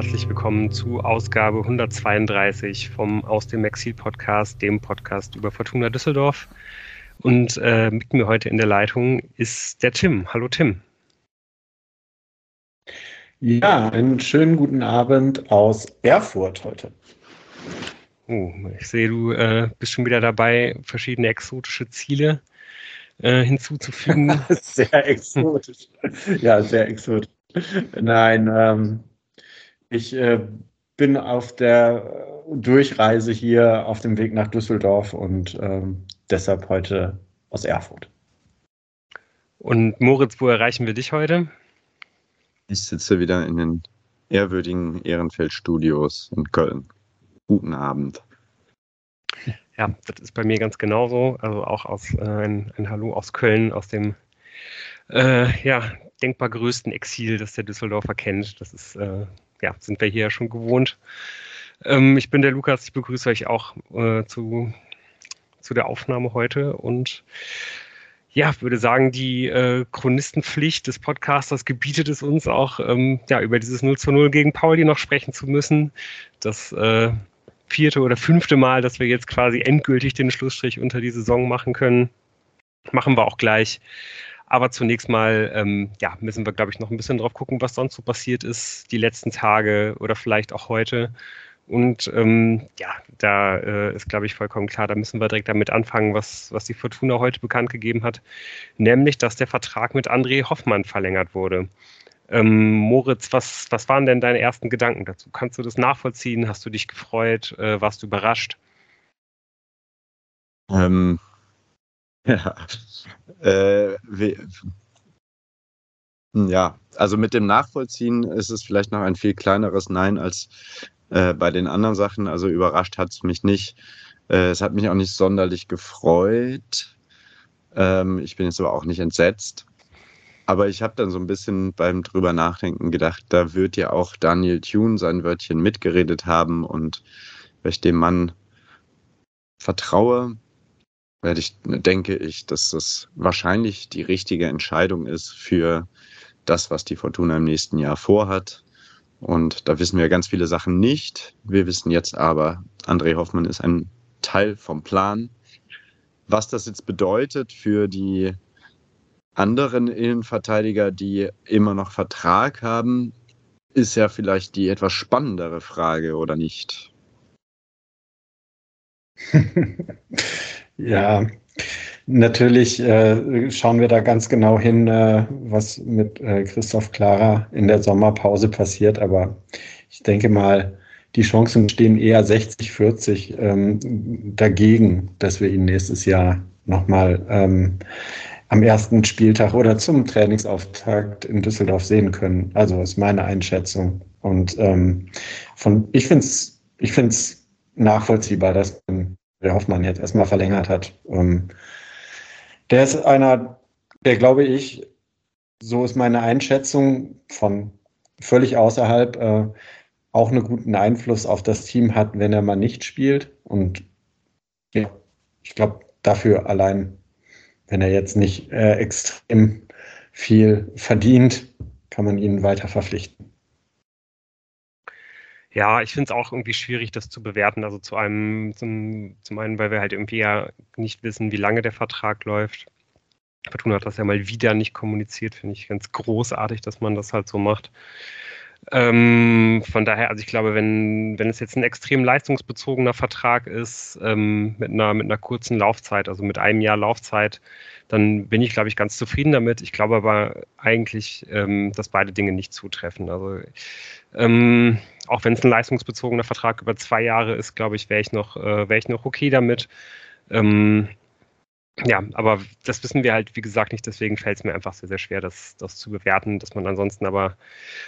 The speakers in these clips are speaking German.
herzlich willkommen zu Ausgabe 132 vom Aus dem Exil Podcast, dem Podcast über Fortuna Düsseldorf. Und äh, mit mir heute in der Leitung ist der Tim. Hallo Tim. Ja, einen schönen guten Abend aus Erfurt heute. Oh, ich sehe, du äh, bist schon wieder dabei, verschiedene exotische Ziele äh, hinzuzufügen. sehr exotisch. ja, sehr exotisch. Nein, ähm, ich äh, bin auf der Durchreise hier auf dem Weg nach Düsseldorf und ähm, deshalb heute aus Erfurt. Und Moritz, wo erreichen wir dich heute? Ich sitze wieder in den ehrwürdigen Ehrenfeld-Studios in Köln. Guten Abend. Ja, das ist bei mir ganz genauso. Also auch aus äh, ein, ein, Hallo aus Köln, aus dem äh, ja, denkbar größten Exil, das der Düsseldorfer kennt. Das ist, äh, ja, sind wir hier ja schon gewohnt. Ähm, ich bin der Lukas, ich begrüße euch auch äh, zu, zu der Aufnahme heute und ja, würde sagen, die äh, Chronistenpflicht des Podcasters gebietet es uns auch, ähm, ja, über dieses 0 zu 0 gegen Pauli noch sprechen zu müssen. Das äh, vierte oder fünfte Mal, dass wir jetzt quasi endgültig den Schlussstrich unter die Saison machen können. Machen wir auch gleich. Aber zunächst mal, ähm, ja, müssen wir, glaube ich, noch ein bisschen drauf gucken, was sonst so passiert ist, die letzten Tage oder vielleicht auch heute. Und ähm, ja, da äh, ist, glaube ich, vollkommen klar, da müssen wir direkt damit anfangen, was, was die Fortuna heute bekannt gegeben hat, nämlich, dass der Vertrag mit André Hoffmann verlängert wurde. Ähm, Moritz, was, was waren denn deine ersten Gedanken dazu? Kannst du das nachvollziehen? Hast du dich gefreut? Äh, warst du überrascht? Ähm, ja, äh, wie, ja, also mit dem Nachvollziehen ist es vielleicht noch ein viel kleineres Nein als äh, bei den anderen Sachen. Also überrascht hat es mich nicht. Äh, es hat mich auch nicht sonderlich gefreut. Ähm, ich bin jetzt aber auch nicht entsetzt. Aber ich habe dann so ein bisschen beim drüber nachdenken gedacht, da wird ja auch Daniel Thune sein Wörtchen mitgeredet haben und wenn ich dem Mann vertraue, werde ich, denke ich, dass das wahrscheinlich die richtige Entscheidung ist für das, was die Fortuna im nächsten Jahr vorhat. Und da wissen wir ganz viele Sachen nicht. Wir wissen jetzt aber, André Hoffmann ist ein Teil vom Plan. Was das jetzt bedeutet für die anderen Innenverteidiger, die immer noch Vertrag haben, ist ja vielleicht die etwas spannendere Frage, oder nicht? ja, Natürlich äh, schauen wir da ganz genau hin, äh, was mit äh, Christoph Klara in der Sommerpause passiert. Aber ich denke mal, die Chancen stehen eher 60, 40 ähm, dagegen, dass wir ihn nächstes Jahr nochmal ähm, am ersten Spieltag oder zum Trainingsauftakt in Düsseldorf sehen können. Also ist meine Einschätzung. Und ähm, von, ich finde es ich find's nachvollziehbar, dass der Hoffmann jetzt erstmal verlängert hat. Ähm, der ist einer, der glaube ich, so ist meine Einschätzung von völlig außerhalb, äh, auch einen guten Einfluss auf das Team hat, wenn er mal nicht spielt. Und ja, ich glaube, dafür allein, wenn er jetzt nicht äh, extrem viel verdient, kann man ihn weiter verpflichten. Ja, ich finde es auch irgendwie schwierig, das zu bewerten. Also zu einem, zum, zum einen, weil wir halt irgendwie ja nicht wissen, wie lange der Vertrag läuft. Fortuna hat das ja mal wieder nicht kommuniziert, finde ich ganz großartig, dass man das halt so macht. Ähm, von daher, also ich glaube, wenn, wenn es jetzt ein extrem leistungsbezogener Vertrag ist, ähm, mit, einer, mit einer kurzen Laufzeit, also mit einem Jahr Laufzeit, dann bin ich, glaube ich, ganz zufrieden damit. Ich glaube aber eigentlich, ähm, dass beide Dinge nicht zutreffen. Also ähm, auch wenn es ein leistungsbezogener Vertrag über zwei Jahre ist, glaube ich, wäre ich noch, äh, wäre ich noch okay damit. Ähm, ja, aber das wissen wir halt, wie gesagt, nicht. Deswegen fällt es mir einfach sehr, sehr schwer, das, das zu bewerten, dass man ansonsten aber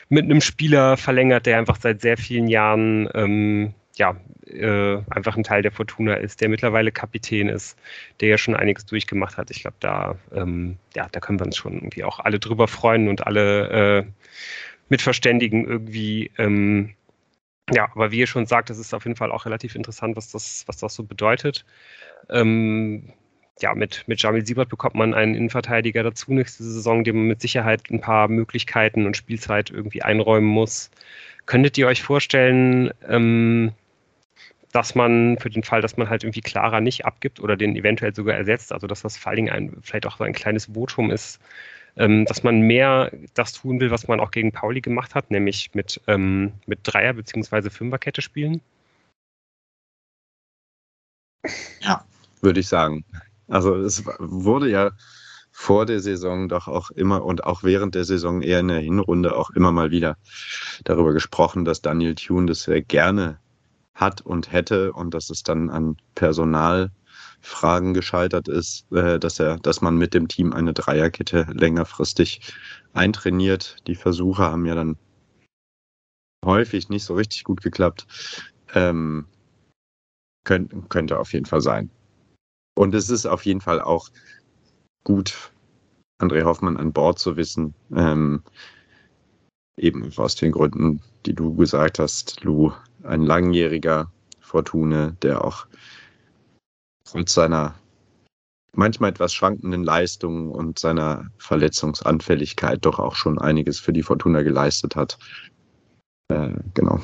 mit einem Spieler verlängert, der einfach seit sehr vielen Jahren ähm, ja, äh, einfach ein Teil der Fortuna ist, der mittlerweile Kapitän ist, der ja schon einiges durchgemacht hat. Ich glaube, da, ähm, ja, da können wir uns schon irgendwie auch alle drüber freuen und alle äh, mit irgendwie. Ähm, ja, aber wie ihr schon sagt, das ist auf jeden Fall auch relativ interessant, was das, was das so bedeutet. Ähm, ja, mit, mit Jamil Siebert bekommt man einen Innenverteidiger dazu nächste Saison, dem man mit Sicherheit ein paar Möglichkeiten und Spielzeit irgendwie einräumen muss. Könntet ihr euch vorstellen, ähm, dass man für den Fall, dass man halt irgendwie Clara nicht abgibt oder den eventuell sogar ersetzt, also dass das vor allen Dingen ein, vielleicht auch so ein kleines Votum ist, dass man mehr das tun will, was man auch gegen Pauli gemacht hat, nämlich mit, ähm, mit Dreier- bzw. Fünferkette spielen? Ja, würde ich sagen. Also es wurde ja vor der Saison doch auch immer und auch während der Saison eher in der Hinrunde auch immer mal wieder darüber gesprochen, dass Daniel Thune das sehr gerne hat und hätte und dass es dann an Personalfragen gescheitert ist, äh, dass er, dass man mit dem Team eine Dreierkette längerfristig eintrainiert. Die Versuche haben ja dann häufig nicht so richtig gut geklappt. Ähm, könnte, könnte auf jeden Fall sein. Und es ist auf jeden Fall auch gut, André Hoffmann an Bord zu wissen. Ähm, eben aus den Gründen, die du gesagt hast, Lou, ein langjähriger Fortune, der auch trotz seiner manchmal etwas schwankenden Leistungen und seiner Verletzungsanfälligkeit doch auch schon einiges für die Fortuna geleistet hat. Äh, genau.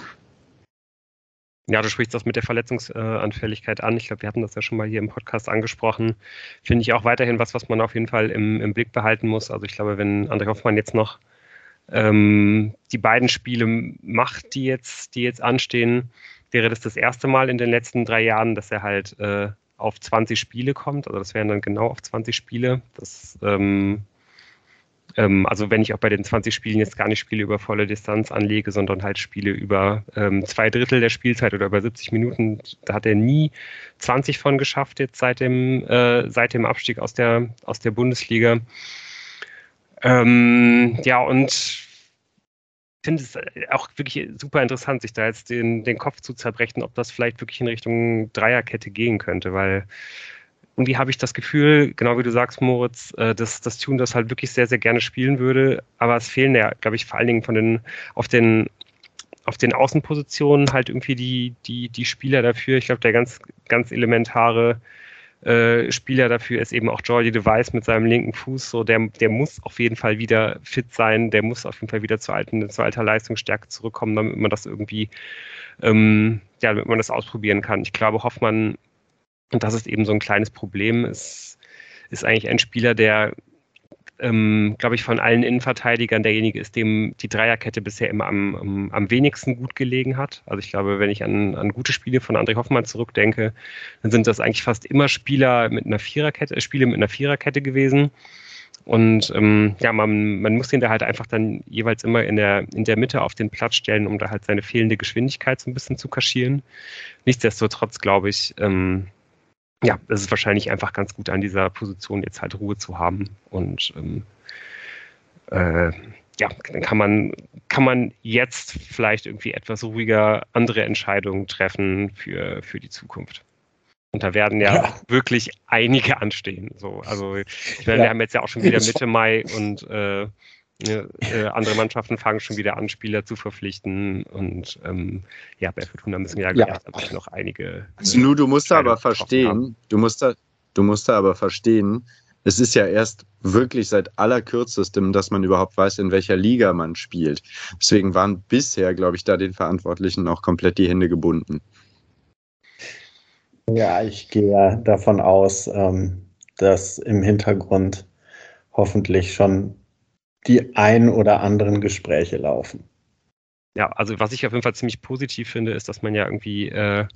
Ja, du sprichst das mit der Verletzungsanfälligkeit an. Ich glaube, wir hatten das ja schon mal hier im Podcast angesprochen. Finde ich auch weiterhin was, was man auf jeden Fall im, im Blick behalten muss. Also ich glaube, wenn André Hoffmann jetzt noch ähm, die beiden Spiele macht, die jetzt, die jetzt anstehen, wäre das das erste Mal in den letzten drei Jahren, dass er halt äh, auf 20 Spiele kommt. Also das wären dann genau auf 20 Spiele. Das ähm, ähm, also wenn ich auch bei den 20 Spielen jetzt gar nicht Spiele über volle Distanz anlege, sondern halt Spiele über ähm, zwei Drittel der Spielzeit oder über 70 Minuten, da hat er nie 20 von geschafft jetzt seit dem, äh, seit dem Abstieg aus der, aus der Bundesliga. Ähm, ja, und finde es auch wirklich super interessant, sich da jetzt den, den Kopf zu zerbrechen, ob das vielleicht wirklich in Richtung Dreierkette gehen könnte, weil irgendwie habe ich das Gefühl, genau wie du sagst, Moritz, äh, dass das Tune das halt wirklich sehr, sehr gerne spielen würde. Aber es fehlen ja, glaube ich, vor allen Dingen von den, auf den, auf den Außenpositionen halt irgendwie die, die, die Spieler dafür. Ich glaube, der ganz, ganz elementare äh, Spieler dafür ist eben auch Jordi Device mit seinem linken Fuß. So, der, der muss auf jeden Fall wieder fit sein, der muss auf jeden Fall wieder zur alten, zur alter Leistungsstärke zurückkommen, damit man das irgendwie, ähm, ja, damit man das ausprobieren kann. Ich glaube, Hoffmann und das ist eben so ein kleines Problem. Es ist eigentlich ein Spieler, der, ähm, glaube ich, von allen Innenverteidigern derjenige ist, dem die Dreierkette bisher immer am, am, am, wenigsten gut gelegen hat. Also ich glaube, wenn ich an, an gute Spiele von André Hoffmann zurückdenke, dann sind das eigentlich fast immer Spieler mit einer Viererkette, äh, Spiele mit einer Viererkette gewesen. Und ähm, ja, man, man muss ihn da halt einfach dann jeweils immer in der, in der Mitte auf den Platz stellen, um da halt seine fehlende Geschwindigkeit so ein bisschen zu kaschieren. Nichtsdestotrotz glaube ich, ähm, ja, es ist wahrscheinlich einfach ganz gut an dieser Position jetzt halt Ruhe zu haben. Und ähm, äh, ja, dann kann man, kann man jetzt vielleicht irgendwie etwas ruhiger andere Entscheidungen treffen für, für die Zukunft. Und da werden ja, ja. wirklich einige anstehen. So, also ich meine, ja. wir haben jetzt ja auch schon wieder Mitte Mai und äh, äh, andere Mannschaften fangen schon wieder an, Spieler zu verpflichten. Und ähm, ja, bei Fortuna müssen ja, ja. Erst, noch einige. Äh, Nur du musst aber verstehen, du musst da, du musst da aber verstehen, es ist ja erst wirklich seit allerkürzestem, dass man überhaupt weiß, in welcher Liga man spielt. Deswegen waren bisher, glaube ich, da den Verantwortlichen auch komplett die Hände gebunden. Ja, ich gehe davon aus, ähm, dass im Hintergrund hoffentlich schon die ein oder anderen Gespräche laufen. Ja, also was ich auf jeden Fall ziemlich positiv finde, ist, dass man ja irgendwie äh,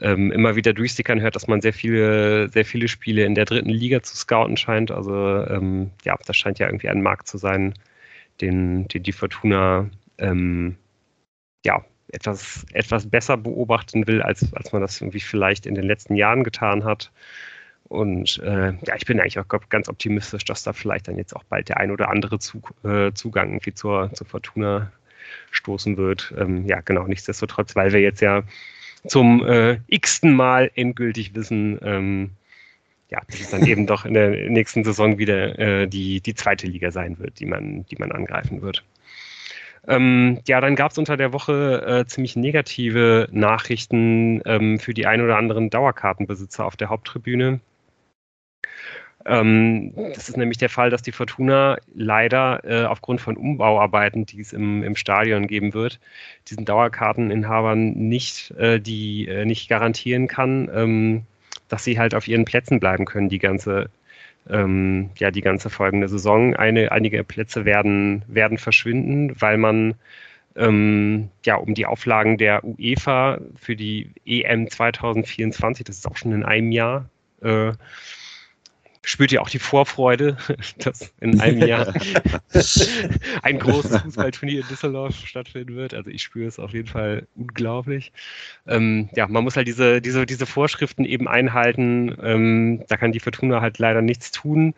ähm, immer wieder durchsickern hört, dass man sehr viele, sehr viele Spiele in der dritten Liga zu scouten scheint. Also ähm, ja, das scheint ja irgendwie ein Markt zu sein, den, den die Fortuna ähm, ja etwas, etwas besser beobachten will, als, als man das irgendwie vielleicht in den letzten Jahren getan hat. Und äh, ja, ich bin eigentlich auch ganz optimistisch, dass da vielleicht dann jetzt auch bald der ein oder andere Zug, äh, Zugang irgendwie zur, zur Fortuna stoßen wird. Ähm, ja, genau, nichtsdestotrotz, weil wir jetzt ja zum äh, x-ten Mal endgültig wissen, ähm, ja, dass es dann eben doch in der nächsten Saison wieder äh, die, die zweite Liga sein wird, die man, die man angreifen wird. Ähm, ja, dann gab es unter der Woche äh, ziemlich negative Nachrichten ähm, für die ein oder anderen Dauerkartenbesitzer auf der Haupttribüne. Ähm, das ist nämlich der Fall, dass die Fortuna leider äh, aufgrund von Umbauarbeiten, die es im, im Stadion geben wird, diesen Dauerkarteninhabern nicht, äh, die äh, nicht garantieren kann, ähm, dass sie halt auf ihren Plätzen bleiben können, die ganze, ähm, ja, die ganze folgende Saison. Eine, einige Plätze werden, werden verschwinden, weil man ähm, ja, um die Auflagen der UEFA für die EM 2024, das ist auch schon in einem Jahr, äh, spürt ihr auch die Vorfreude, dass in einem Jahr ein großes Fußballturnier in Düsseldorf stattfinden wird. Also ich spüre es auf jeden Fall unglaublich. Ähm, ja, man muss halt diese, diese, diese Vorschriften eben einhalten. Ähm, da kann die Fortuna halt leider nichts tun,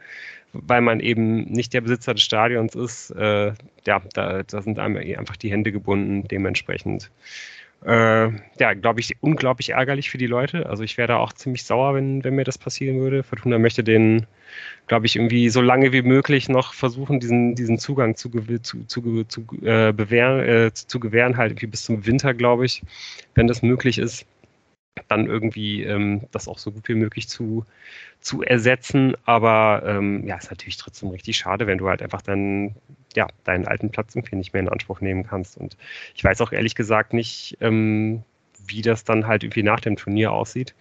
weil man eben nicht der Besitzer des Stadions ist. Äh, ja, da, da sind einem einfach die Hände gebunden, dementsprechend äh, ja, glaube ich, unglaublich ärgerlich für die Leute. Also ich wäre da auch ziemlich sauer, wenn, wenn mir das passieren würde. Fortuna möchte den, glaube ich, irgendwie so lange wie möglich noch versuchen, diesen, diesen Zugang zu, zu, zu, zu, äh, bewähren, äh, zu gewähren, halt irgendwie bis zum Winter, glaube ich, wenn das möglich ist dann irgendwie ähm, das auch so gut wie möglich zu, zu ersetzen. Aber ähm, ja, ist natürlich trotzdem richtig schade, wenn du halt einfach dann ja, deinen alten Platz irgendwie nicht mehr in Anspruch nehmen kannst. Und ich weiß auch ehrlich gesagt nicht, ähm, wie das dann halt irgendwie nach dem Turnier aussieht.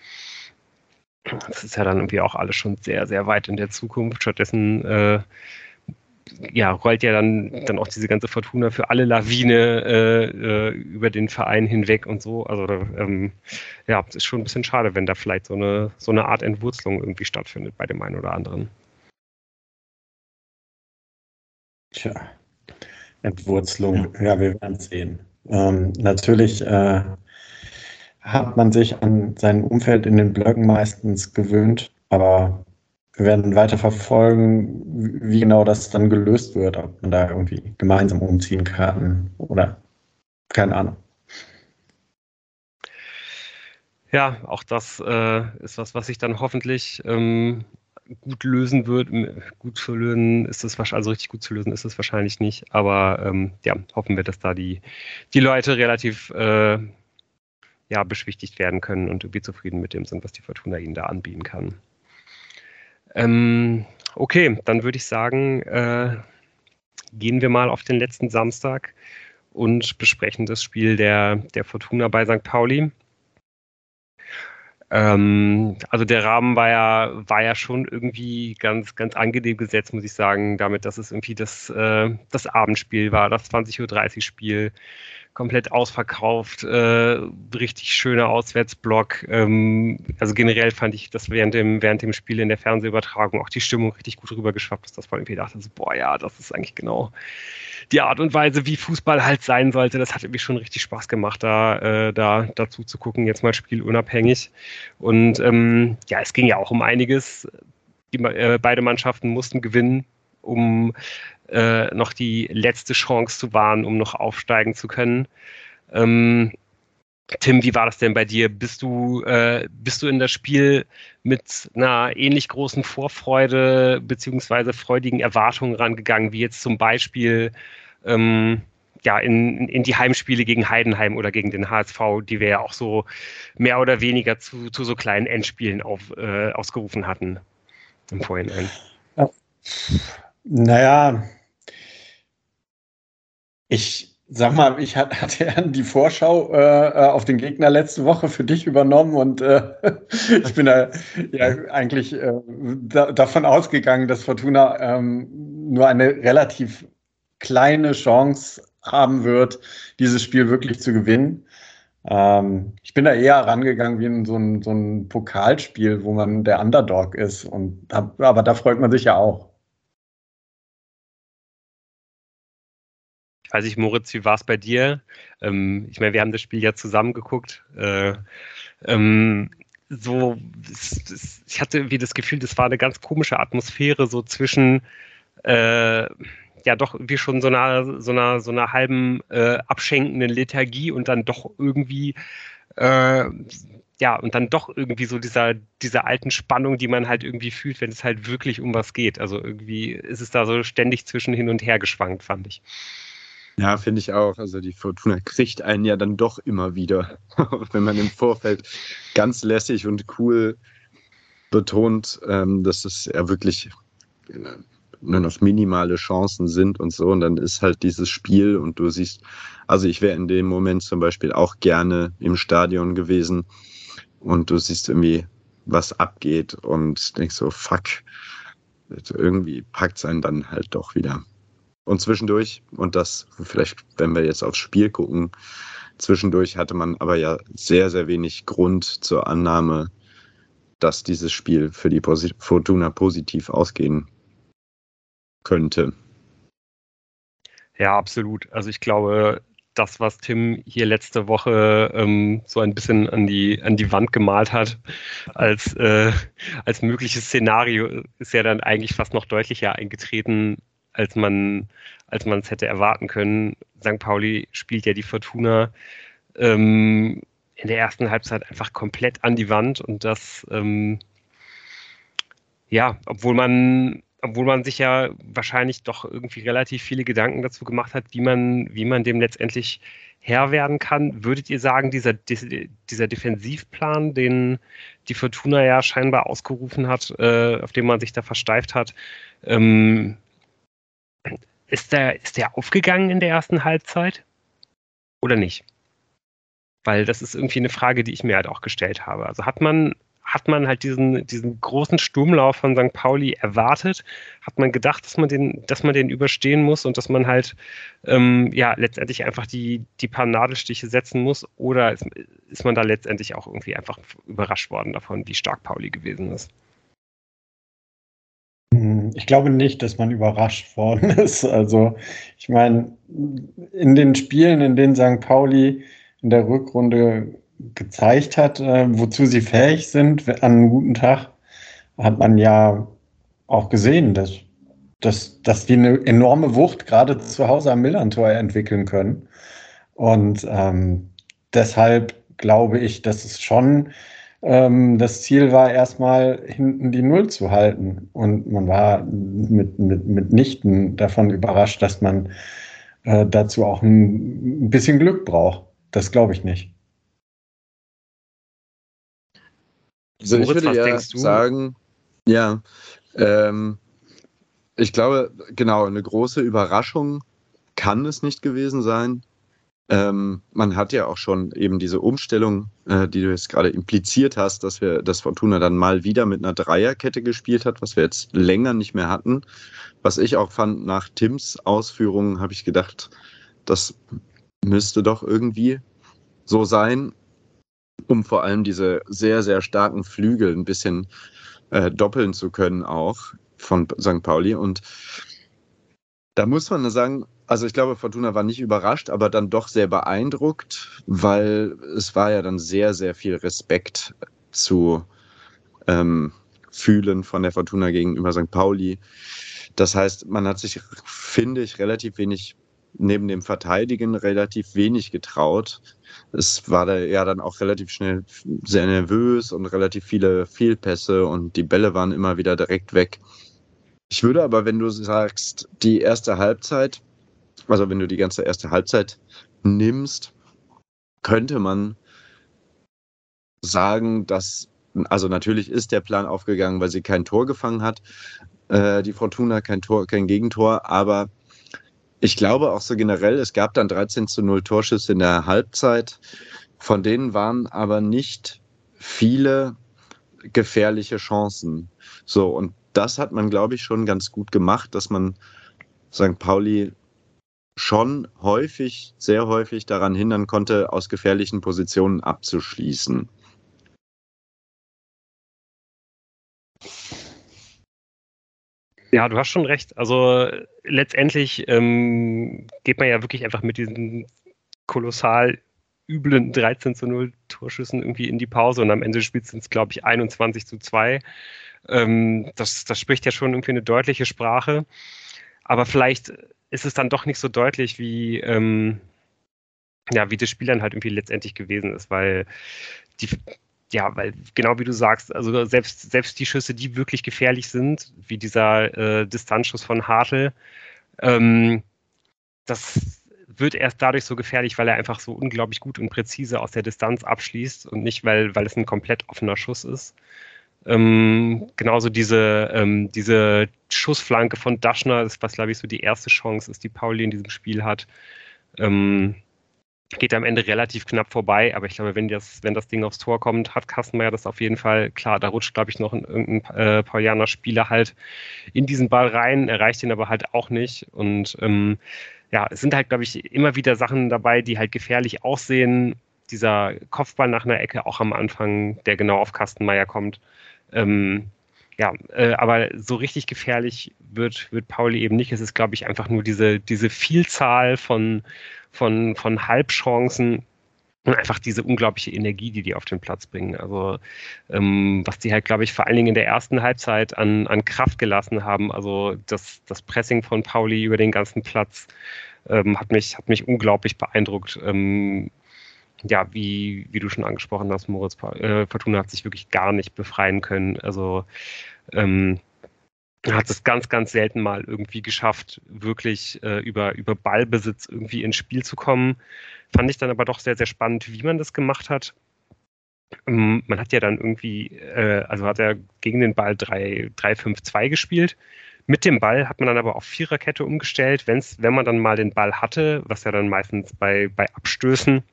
Das ist ja dann irgendwie auch alles schon sehr, sehr weit in der Zukunft. Stattdessen äh, ja, rollt ja dann, dann auch diese ganze Fortuna für alle Lawine äh, äh, über den Verein hinweg und so. Also ähm, ja, es ist schon ein bisschen schade, wenn da vielleicht so eine, so eine Art Entwurzelung irgendwie stattfindet bei dem einen oder anderen. Tja, Entwurzelung, ja, ja wir werden sehen. Ähm, natürlich äh, hat man sich an sein Umfeld in den Blöcken meistens gewöhnt, aber wir werden weiter verfolgen, wie genau das dann gelöst wird, ob man da irgendwie gemeinsam umziehen kann oder keine Ahnung. Ja, auch das äh, ist was, was sich dann hoffentlich ähm, gut lösen wird. Gut zu lösen ist es wahrscheinlich, also richtig gut zu lösen ist es wahrscheinlich nicht, aber ähm, ja, hoffen wir, dass da die, die Leute relativ äh, ja, beschwichtigt werden können und irgendwie zufrieden mit dem sind, was die Fortuna ihnen da anbieten kann. Ähm, okay, dann würde ich sagen, äh, gehen wir mal auf den letzten Samstag und besprechen das Spiel der, der Fortuna bei St. Pauli. Ähm, also der Rahmen war ja, war ja schon irgendwie ganz, ganz angenehm gesetzt, muss ich sagen, damit, dass es irgendwie das, äh, das Abendspiel war, das 20.30 Uhr Spiel komplett ausverkauft, äh, richtig schöner Auswärtsblock. Ähm, also generell fand ich, dass während dem, während dem Spiel in der Fernsehübertragung auch die Stimmung richtig gut rübergeschwappt ist, dass man irgendwie dachte, so, boah, ja, das ist eigentlich genau die Art und Weise, wie Fußball halt sein sollte. Das hat irgendwie schon richtig Spaß gemacht, da, äh, da dazu zu gucken, jetzt mal spielunabhängig. Und ähm, ja, es ging ja auch um einiges. Die, äh, beide Mannschaften mussten gewinnen, um äh, noch die letzte Chance zu wahren, um noch aufsteigen zu können. Ähm, Tim, wie war das denn bei dir? Bist du, äh, bist du in das Spiel mit einer ähnlich großen Vorfreude beziehungsweise freudigen Erwartungen rangegangen, wie jetzt zum Beispiel ähm, ja, in, in die Heimspiele gegen Heidenheim oder gegen den HSV, die wir ja auch so mehr oder weniger zu, zu so kleinen Endspielen auf, äh, ausgerufen hatten im Vorhinein? Ja. Naja, ich sag mal, ich hatte ja die Vorschau äh, äh, auf den Gegner letzte Woche für dich übernommen und äh, ich bin da ja eigentlich äh, da, davon ausgegangen, dass Fortuna ähm, nur eine relativ kleine Chance haben wird, dieses Spiel wirklich zu gewinnen. Ähm, ich bin da eher rangegangen wie in so ein, so ein Pokalspiel, wo man der Underdog ist. Und hab, aber da freut man sich ja auch. Weiß ich, Moritz, wie war es bei dir? Ähm, ich meine, wir haben das Spiel ja zusammen geguckt. Äh, ähm, so, ich hatte irgendwie das Gefühl, das war eine ganz komische Atmosphäre so zwischen, äh, ja, doch wie schon so einer, so einer, so einer halben äh, abschenkenden Lethargie und dann doch irgendwie, äh, ja, und dann doch irgendwie so dieser, dieser alten Spannung, die man halt irgendwie fühlt, wenn es halt wirklich um was geht. Also irgendwie ist es da so ständig zwischen hin und her geschwankt, fand ich. Ja, finde ich auch. Also die Fortuna kriegt einen ja dann doch immer wieder, wenn man im Vorfeld ganz lässig und cool betont, ähm, dass es ja wirklich äh, nur noch minimale Chancen sind und so. Und dann ist halt dieses Spiel und du siehst, also ich wäre in dem Moment zum Beispiel auch gerne im Stadion gewesen und du siehst irgendwie, was abgeht und denkst so, fuck, irgendwie packt es einen dann halt doch wieder. Und zwischendurch, und das vielleicht, wenn wir jetzt aufs Spiel gucken, zwischendurch hatte man aber ja sehr, sehr wenig Grund zur Annahme, dass dieses Spiel für die Fortuna positiv ausgehen könnte. Ja, absolut. Also ich glaube, das, was Tim hier letzte Woche ähm, so ein bisschen an die, an die Wand gemalt hat, als, äh, als mögliches Szenario, ist ja dann eigentlich fast noch deutlicher eingetreten, als man als es hätte erwarten können. St. Pauli spielt ja die Fortuna ähm, in der ersten Halbzeit einfach komplett an die Wand und das ähm, ja, obwohl man obwohl man sich ja wahrscheinlich doch irgendwie relativ viele Gedanken dazu gemacht hat, wie man, wie man dem letztendlich Herr werden kann. Würdet ihr sagen, dieser, dieser Defensivplan, den die Fortuna ja scheinbar ausgerufen hat, äh, auf den man sich da versteift hat, ähm, ist, der, ist der aufgegangen in der ersten Halbzeit oder nicht? Weil das ist irgendwie eine Frage, die ich mir halt auch gestellt habe. Also hat man hat man halt diesen, diesen großen Sturmlauf von St. Pauli erwartet, hat man gedacht, dass man den, dass man den überstehen muss und dass man halt ähm, ja letztendlich einfach die, die paar Nadelstiche setzen muss, oder ist, ist man da letztendlich auch irgendwie einfach überrascht worden davon, wie stark Pauli gewesen ist? Ich glaube nicht, dass man überrascht worden ist. Also, ich meine, in den Spielen, in denen St. Pauli in der Rückrunde gezeigt hat, äh, wozu sie fähig sind an einem guten Tag, hat man ja auch gesehen, dass, dass, dass die eine enorme Wucht gerade zu Hause am Millantor entwickeln können. Und ähm, deshalb glaube ich, dass es schon ähm, das Ziel war, erstmal hinten die Null zu halten. Und man war mit, mit, mitnichten davon überrascht, dass man äh, dazu auch ein, ein bisschen Glück braucht. Das glaube ich nicht. Also ich würde ja sagen, ja, ähm, ich glaube, genau, eine große Überraschung kann es nicht gewesen sein. Ähm, man hat ja auch schon eben diese Umstellung, äh, die du jetzt gerade impliziert hast, dass wir, dass Fortuna dann mal wieder mit einer Dreierkette gespielt hat, was wir jetzt länger nicht mehr hatten. Was ich auch fand, nach Tims Ausführungen habe ich gedacht, das müsste doch irgendwie so sein um vor allem diese sehr, sehr starken Flügel ein bisschen äh, doppeln zu können, auch von St. Pauli. Und da muss man sagen, also ich glaube, Fortuna war nicht überrascht, aber dann doch sehr beeindruckt, weil es war ja dann sehr, sehr viel Respekt zu ähm, fühlen von der Fortuna gegenüber St. Pauli. Das heißt, man hat sich, finde ich, relativ wenig neben dem Verteidigen relativ wenig getraut. Es war da ja dann auch relativ schnell sehr nervös und relativ viele Fehlpässe und die Bälle waren immer wieder direkt weg. Ich würde aber, wenn du sagst, die erste Halbzeit, also wenn du die ganze erste Halbzeit nimmst, könnte man sagen, dass, also natürlich ist der Plan aufgegangen, weil sie kein Tor gefangen hat, äh, die Fortuna kein Tor, kein Gegentor, aber ich glaube auch so generell, es gab dann 13 zu 0 Torschüsse in der Halbzeit. Von denen waren aber nicht viele gefährliche Chancen. So, und das hat man, glaube ich, schon ganz gut gemacht, dass man St. Pauli schon häufig, sehr häufig daran hindern konnte, aus gefährlichen Positionen abzuschließen. Ja, du hast schon recht. Also letztendlich ähm, geht man ja wirklich einfach mit diesen kolossal üblen 13 zu 0 Torschüssen irgendwie in die Pause und am Ende spielt es, glaube ich, 21 zu 2. Ähm, das, das spricht ja schon irgendwie eine deutliche Sprache. Aber vielleicht ist es dann doch nicht so deutlich, wie, ähm, ja, wie das Spiel dann halt irgendwie letztendlich gewesen ist, weil die, ja, weil genau wie du sagst, also selbst, selbst die Schüsse, die wirklich gefährlich sind, wie dieser äh, Distanzschuss von Hartl, ähm, das wird erst dadurch so gefährlich, weil er einfach so unglaublich gut und präzise aus der Distanz abschließt und nicht, weil, weil es ein komplett offener Schuss ist. Ähm, genauso diese, ähm, diese Schussflanke von Daschner, das was, glaube ich, so die erste Chance ist, die Pauli in diesem Spiel hat. Ähm, geht am Ende relativ knapp vorbei, aber ich glaube, wenn das, wenn das Ding aufs Tor kommt, hat Kastenmeier das auf jeden Fall. Klar, da rutscht, glaube ich, noch ein, irgendein äh, Paulianer Spieler halt in diesen Ball rein, erreicht ihn aber halt auch nicht. Und ähm, ja, es sind halt, glaube ich, immer wieder Sachen dabei, die halt gefährlich aussehen. Dieser Kopfball nach einer Ecke auch am Anfang, der genau auf Kastenmeier kommt. Ähm, ja, äh, aber so richtig gefährlich wird, wird Pauli eben nicht. Es ist, glaube ich, einfach nur diese, diese Vielzahl von, von, von Halbchancen und einfach diese unglaubliche Energie, die die auf den Platz bringen. Also ähm, was die halt, glaube ich, vor allen Dingen in der ersten Halbzeit an, an Kraft gelassen haben. Also das, das Pressing von Pauli über den ganzen Platz ähm, hat, mich, hat mich unglaublich beeindruckt. Ähm, ja, wie, wie du schon angesprochen hast, Moritz, äh, Fortuna hat sich wirklich gar nicht befreien können. Also ähm, hat es ganz, ganz selten mal irgendwie geschafft, wirklich äh, über, über Ballbesitz irgendwie ins Spiel zu kommen. Fand ich dann aber doch sehr, sehr spannend, wie man das gemacht hat. Ähm, man hat ja dann irgendwie, äh, also hat er gegen den Ball 3-5-2 gespielt. Mit dem Ball hat man dann aber auf Viererkette umgestellt, wenn's, wenn man dann mal den Ball hatte, was ja dann meistens bei, bei Abstößen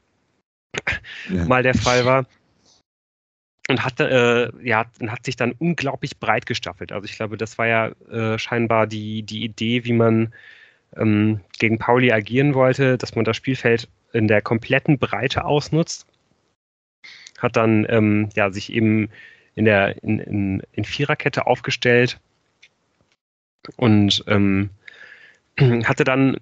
ja. mal der Fall war. Und hat, äh, ja, hat sich dann unglaublich breit gestaffelt. Also ich glaube, das war ja äh, scheinbar die, die Idee, wie man ähm, gegen Pauli agieren wollte, dass man das Spielfeld in der kompletten Breite ausnutzt. Hat dann ähm, ja, sich eben in der in, in, in Viererkette aufgestellt und ähm, hatte dann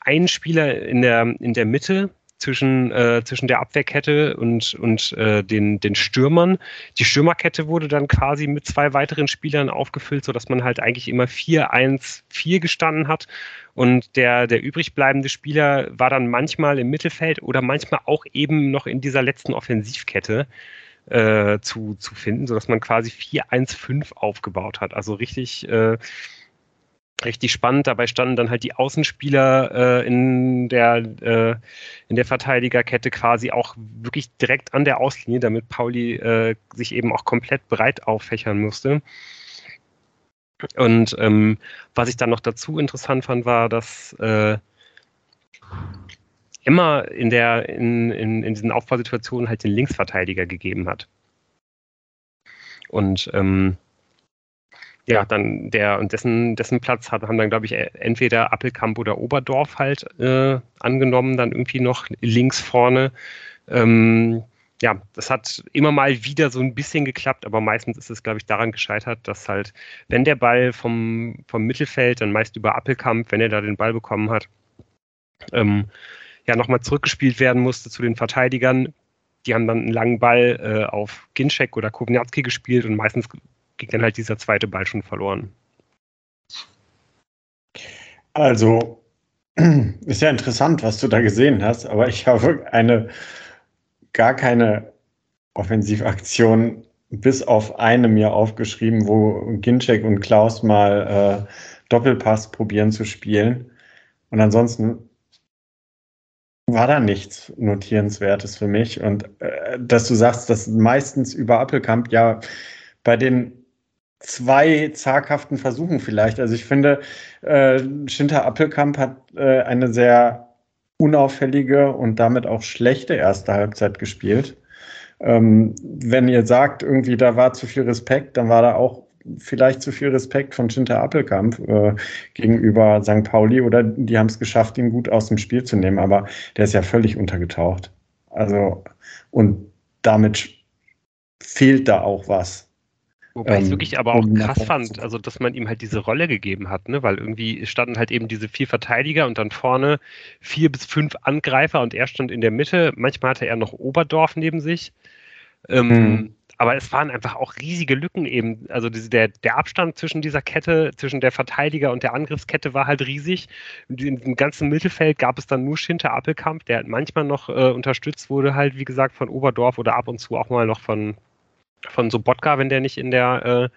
einen Spieler in der, in der Mitte, zwischen, äh, zwischen der Abwehrkette und, und äh, den, den Stürmern. Die Stürmerkette wurde dann quasi mit zwei weiteren Spielern aufgefüllt, sodass man halt eigentlich immer 4-1-4 gestanden hat. Und der, der übrig bleibende Spieler war dann manchmal im Mittelfeld oder manchmal auch eben noch in dieser letzten Offensivkette äh, zu, zu finden, sodass man quasi 4-1-5 aufgebaut hat. Also richtig äh, richtig spannend. Dabei standen dann halt die Außenspieler äh, in, der, äh, in der Verteidigerkette quasi auch wirklich direkt an der Auslinie, damit Pauli äh, sich eben auch komplett breit auffächern musste. Und ähm, was ich dann noch dazu interessant fand, war, dass äh, immer in, der, in, in, in diesen Aufbausituationen halt den Linksverteidiger gegeben hat. Und ähm, ja, dann der und dessen, dessen Platz hat, haben dann, glaube ich, entweder Appelkamp oder Oberdorf halt äh, angenommen, dann irgendwie noch links vorne. Ähm, ja, das hat immer mal wieder so ein bisschen geklappt, aber meistens ist es, glaube ich, daran gescheitert, dass halt, wenn der Ball vom, vom Mittelfeld, dann meist über Appelkamp, wenn er da den Ball bekommen hat, ähm, ja, nochmal zurückgespielt werden musste zu den Verteidigern. Die haben dann einen langen Ball äh, auf Ginczek oder Kovnatski gespielt und meistens ging dann halt dieser zweite Ball schon verloren. Also, ist ja interessant, was du da gesehen hast, aber ich habe eine gar keine Offensivaktion bis auf eine mir aufgeschrieben, wo Ginczek und Klaus mal äh, Doppelpass probieren zu spielen. Und ansonsten war da nichts Notierenswertes für mich. Und äh, dass du sagst, dass meistens über Appelkamp, ja, bei den zwei zaghaften Versuchen vielleicht. Also ich finde, äh, Schinter Appelkamp hat äh, eine sehr unauffällige und damit auch schlechte erste Halbzeit gespielt. Ähm, wenn ihr sagt, irgendwie da war zu viel Respekt, dann war da auch vielleicht zu viel Respekt von Schinter Appelkamp äh, gegenüber St. Pauli oder die haben es geschafft, ihn gut aus dem Spiel zu nehmen, aber der ist ja völlig untergetaucht. Also und damit fehlt da auch was. Wobei ähm, ich es wirklich aber auch krass fand, also dass man ihm halt diese Rolle gegeben hat, ne? weil irgendwie standen halt eben diese vier Verteidiger und dann vorne vier bis fünf Angreifer und er stand in der Mitte. Manchmal hatte er noch Oberdorf neben sich. Ähm, mhm. Aber es waren einfach auch riesige Lücken eben. Also diese, der, der Abstand zwischen dieser Kette, zwischen der Verteidiger und der Angriffskette war halt riesig. In dem ganzen Mittelfeld gab es dann nur Schinter Appelkamp, der halt manchmal noch äh, unterstützt wurde, halt wie gesagt von Oberdorf oder ab und zu auch mal noch von, von Sobotka, wenn der nicht in der,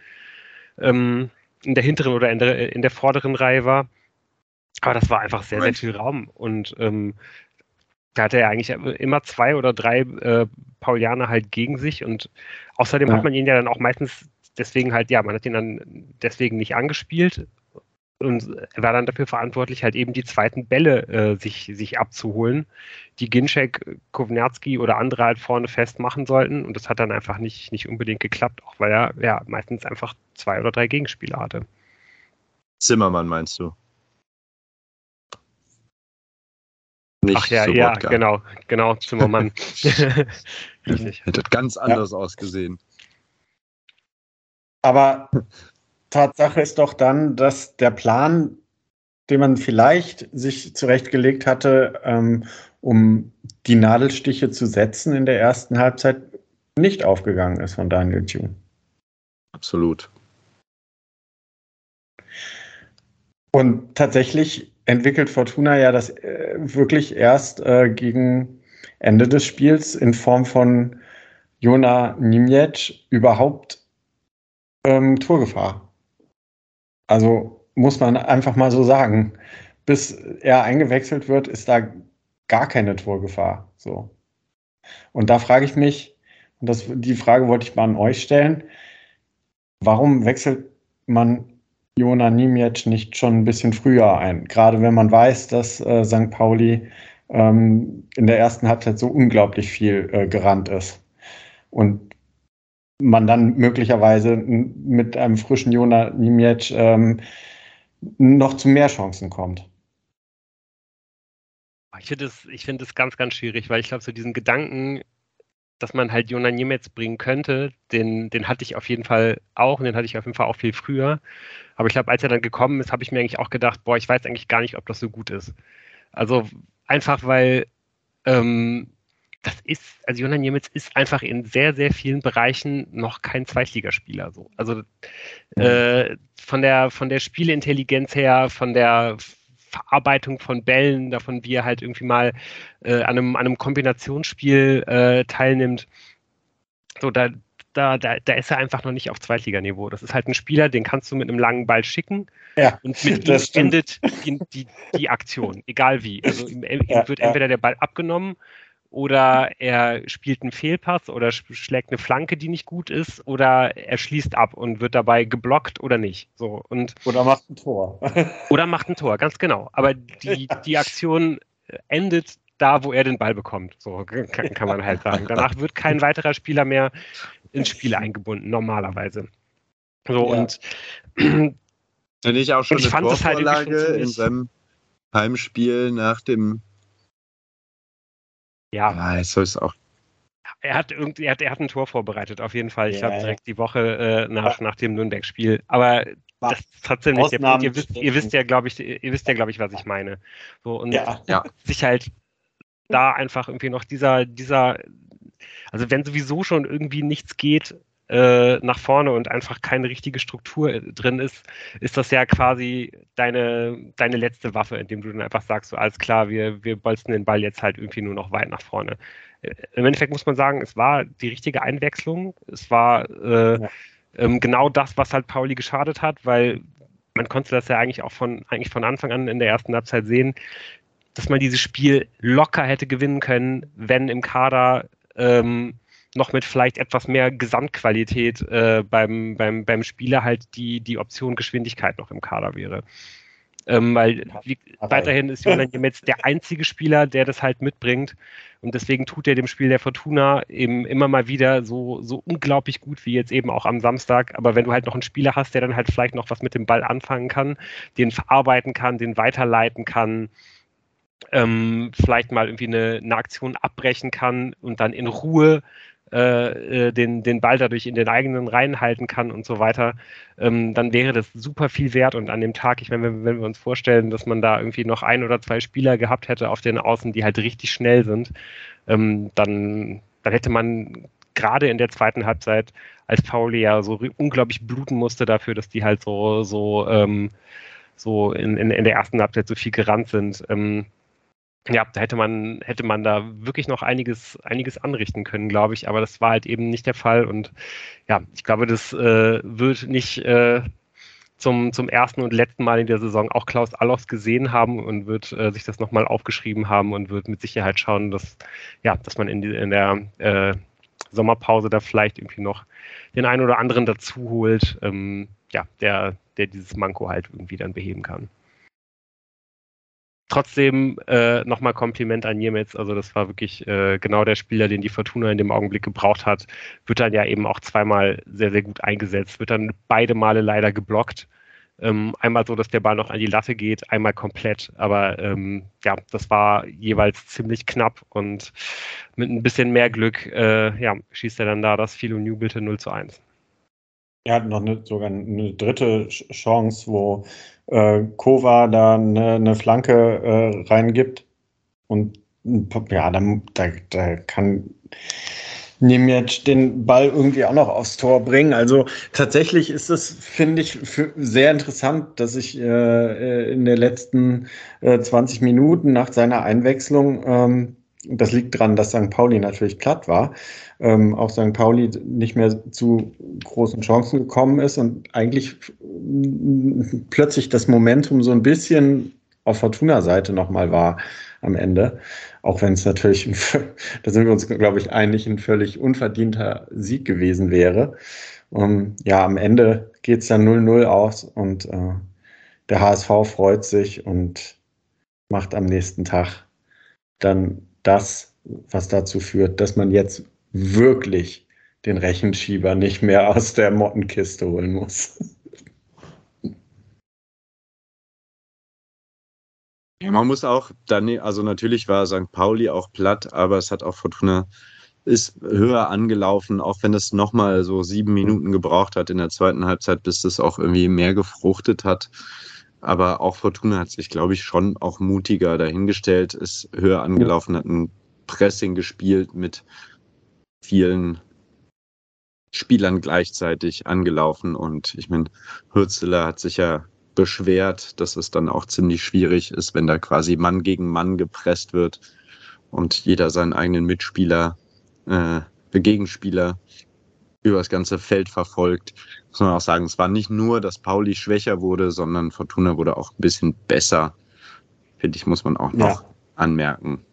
äh, ähm, in der hinteren oder in der, in der vorderen Reihe war. Aber das war einfach sehr, sehr viel Raum. Und ähm, da hatte er eigentlich immer zwei oder drei äh, Paulianer halt gegen sich und außerdem ja. hat man ihn ja dann auch meistens deswegen halt, ja, man hat ihn dann deswegen nicht angespielt und er war dann dafür verantwortlich, halt eben die zweiten Bälle äh, sich, sich abzuholen, die Ginczek, Kovnatski oder andere halt vorne festmachen sollten und das hat dann einfach nicht, nicht unbedingt geklappt, auch weil er ja meistens einfach zwei oder drei Gegenspieler hatte. Zimmermann meinst du? Nicht Ach ja, ja, genau, genau, Zimmermann. Richtig. Hätte ganz anders ja. ausgesehen. Aber Tatsache ist doch dann, dass der Plan, den man vielleicht sich zurechtgelegt hatte, ähm, um die Nadelstiche zu setzen in der ersten Halbzeit, nicht aufgegangen ist von Daniel Thune. Absolut. Und tatsächlich entwickelt Fortuna ja das äh, wirklich erst äh, gegen Ende des Spiels in Form von Jona Niemiec überhaupt ähm, Torgefahr. Also muss man einfach mal so sagen. Bis er eingewechselt wird, ist da gar keine Torgefahr. So. Und da frage ich mich, und das, die Frage wollte ich mal an euch stellen, warum wechselt man Jona Niemiec nicht schon ein bisschen früher ein? Gerade wenn man weiß, dass äh, St. Pauli ähm, in der ersten Halbzeit so unglaublich viel äh, gerannt ist. Und man dann möglicherweise mit einem frischen Jona Niemiec ähm, noch zu mehr Chancen kommt. Ich finde es find ganz, ganz schwierig, weil ich glaube, so diesen Gedanken, dass man halt Jona Niemetz bringen könnte, den, den hatte ich auf jeden Fall auch und den hatte ich auf jeden Fall auch viel früher. Aber ich glaube, als er dann gekommen ist, habe ich mir eigentlich auch gedacht, boah, ich weiß eigentlich gar nicht, ob das so gut ist. Also einfach, weil ähm, das ist, also Jonan Niemitz ist einfach in sehr, sehr vielen Bereichen noch kein Zweitligaspieler. So. Also mhm. äh, von der von der Spielintelligenz her, von der Verarbeitung von Bällen, davon wie er halt irgendwie mal äh, an, einem, an einem Kombinationsspiel äh, teilnimmt. So, da, da, da, da ist er einfach noch nicht auf Zweitliganiveau. Das ist halt ein Spieler, den kannst du mit einem langen Ball schicken ja, und mit ihm endet die, die, die, Aktion, egal wie. Also ihm, ihm ja, wird entweder der Ball abgenommen oder er spielt einen Fehlpass oder schlägt eine Flanke, die nicht gut ist, oder er schließt ab und wird dabei geblockt oder nicht. So, und oder macht ein Tor. oder macht ein Tor, ganz genau. Aber die, die Aktion endet da, wo er den Ball bekommt. So kann, kann man halt sagen. Danach wird kein weiterer Spieler mehr ins Spiel eingebunden, normalerweise. So ja. und wenn ich auch schon ich eine Torvorlage halt in seinem Heimspiel nach dem ja. Ja, jetzt soll es auch. Er hat, irgendwie, er, hat, er hat ein Tor vorbereitet, auf jeden Fall. Ich ja, glaube, direkt die Woche äh, nach, nach dem Nürnberg-Spiel. Aber das ist trotzdem nicht der Punkt. Ihr wisst, ihr wisst ja, glaube ich, ihr wisst ja, glaube ich, was ich meine. So, und ja. sich halt da einfach irgendwie noch dieser, dieser, also wenn sowieso schon irgendwie nichts geht, äh, nach vorne und einfach keine richtige Struktur äh, drin ist, ist das ja quasi deine, deine letzte Waffe, indem du dann einfach sagst, so alles klar, wir, wir bolzen den Ball jetzt halt irgendwie nur noch weit nach vorne. Äh, Im Endeffekt muss man sagen, es war die richtige Einwechslung. Es war äh, ja. ähm, genau das, was halt Pauli geschadet hat, weil man konnte das ja eigentlich auch von, eigentlich von Anfang an in der ersten Halbzeit sehen, dass man dieses Spiel locker hätte gewinnen können, wenn im Kader ähm, noch mit vielleicht etwas mehr Gesamtqualität äh, beim, beim, beim Spieler halt die, die Option Geschwindigkeit noch im Kader wäre. Ähm, weil wie, weiterhin ist Jonas Jemetz der einzige Spieler, der das halt mitbringt. Und deswegen tut er dem Spiel der Fortuna eben immer mal wieder so, so unglaublich gut wie jetzt eben auch am Samstag. Aber wenn du halt noch einen Spieler hast, der dann halt vielleicht noch was mit dem Ball anfangen kann, den verarbeiten kann, den weiterleiten kann, ähm, vielleicht mal irgendwie eine, eine Aktion abbrechen kann und dann in Ruhe äh, äh, den, den Ball dadurch in den eigenen Reihen halten kann und so weiter, ähm, dann wäre das super viel wert. Und an dem Tag, ich meine, wenn, wenn, wir uns vorstellen, dass man da irgendwie noch ein oder zwei Spieler gehabt hätte auf den Außen, die halt richtig schnell sind, ähm, dann, dann hätte man gerade in der zweiten Halbzeit, als Pauli ja so unglaublich bluten musste dafür, dass die halt so, so, ähm, so in, in, in der ersten Halbzeit so viel gerannt sind, ähm, ja, da hätte man, hätte man da wirklich noch einiges, einiges anrichten können, glaube ich, aber das war halt eben nicht der Fall und ja, ich glaube, das äh, wird nicht, äh, zum, zum ersten und letzten Mal in der Saison auch Klaus Allofs gesehen haben und wird äh, sich das nochmal aufgeschrieben haben und wird mit Sicherheit schauen, dass, ja, dass man in, die, in der äh, Sommerpause da vielleicht irgendwie noch den einen oder anderen dazu holt, ähm, ja, der, der dieses Manko halt irgendwie dann beheben kann. Trotzdem äh, nochmal Kompliment an Niemetz. Also das war wirklich äh, genau der Spieler, den die Fortuna in dem Augenblick gebraucht hat. Wird dann ja eben auch zweimal sehr, sehr gut eingesetzt. Wird dann beide Male leider geblockt. Ähm, einmal so, dass der Ball noch an die Latte geht, einmal komplett. Aber ähm, ja, das war jeweils ziemlich knapp und mit ein bisschen mehr Glück äh, ja, schießt er dann da das Philo Newbilte 0 zu 1. Er hat noch eine, sogar eine dritte Chance, wo äh, Kova da eine, eine Flanke äh, reingibt. Und ja, da, da, da kann Nemec den Ball irgendwie auch noch aufs Tor bringen. Also tatsächlich ist es, finde ich, sehr interessant, dass ich äh, in den letzten äh, 20 Minuten nach seiner Einwechslung ähm, das liegt daran, dass St. Pauli natürlich platt war. Ähm, auch St. Pauli nicht mehr zu großen Chancen gekommen ist und eigentlich plötzlich das Momentum so ein bisschen auf Fortuna-Seite nochmal war am Ende. Auch wenn es natürlich, da sind wir uns, glaube ich, einig, ein völlig unverdienter Sieg gewesen wäre. Um, ja, am Ende geht es dann 0-0 aus und äh, der HSV freut sich und macht am nächsten Tag dann das, was dazu führt, dass man jetzt wirklich den Rechenschieber nicht mehr aus der Mottenkiste holen muss. Ja, man muss auch dann, also natürlich war St. Pauli auch platt, aber es hat auch Fortuna ist höher angelaufen, auch wenn es nochmal so sieben Minuten gebraucht hat in der zweiten Halbzeit, bis das auch irgendwie mehr gefruchtet hat. Aber auch Fortuna hat sich, glaube ich, schon auch mutiger dahingestellt, ist höher angelaufen, hat ein Pressing gespielt mit vielen Spielern gleichzeitig angelaufen. Und ich meine, Hürzeler hat sich ja beschwert, dass es dann auch ziemlich schwierig ist, wenn da quasi Mann gegen Mann gepresst wird und jeder seinen eigenen Mitspieler, äh, Gegenspieler über das ganze Feld verfolgt muss man auch sagen, es war nicht nur, dass Pauli schwächer wurde, sondern Fortuna wurde auch ein bisschen besser. Finde ich, muss man auch noch ja. anmerken.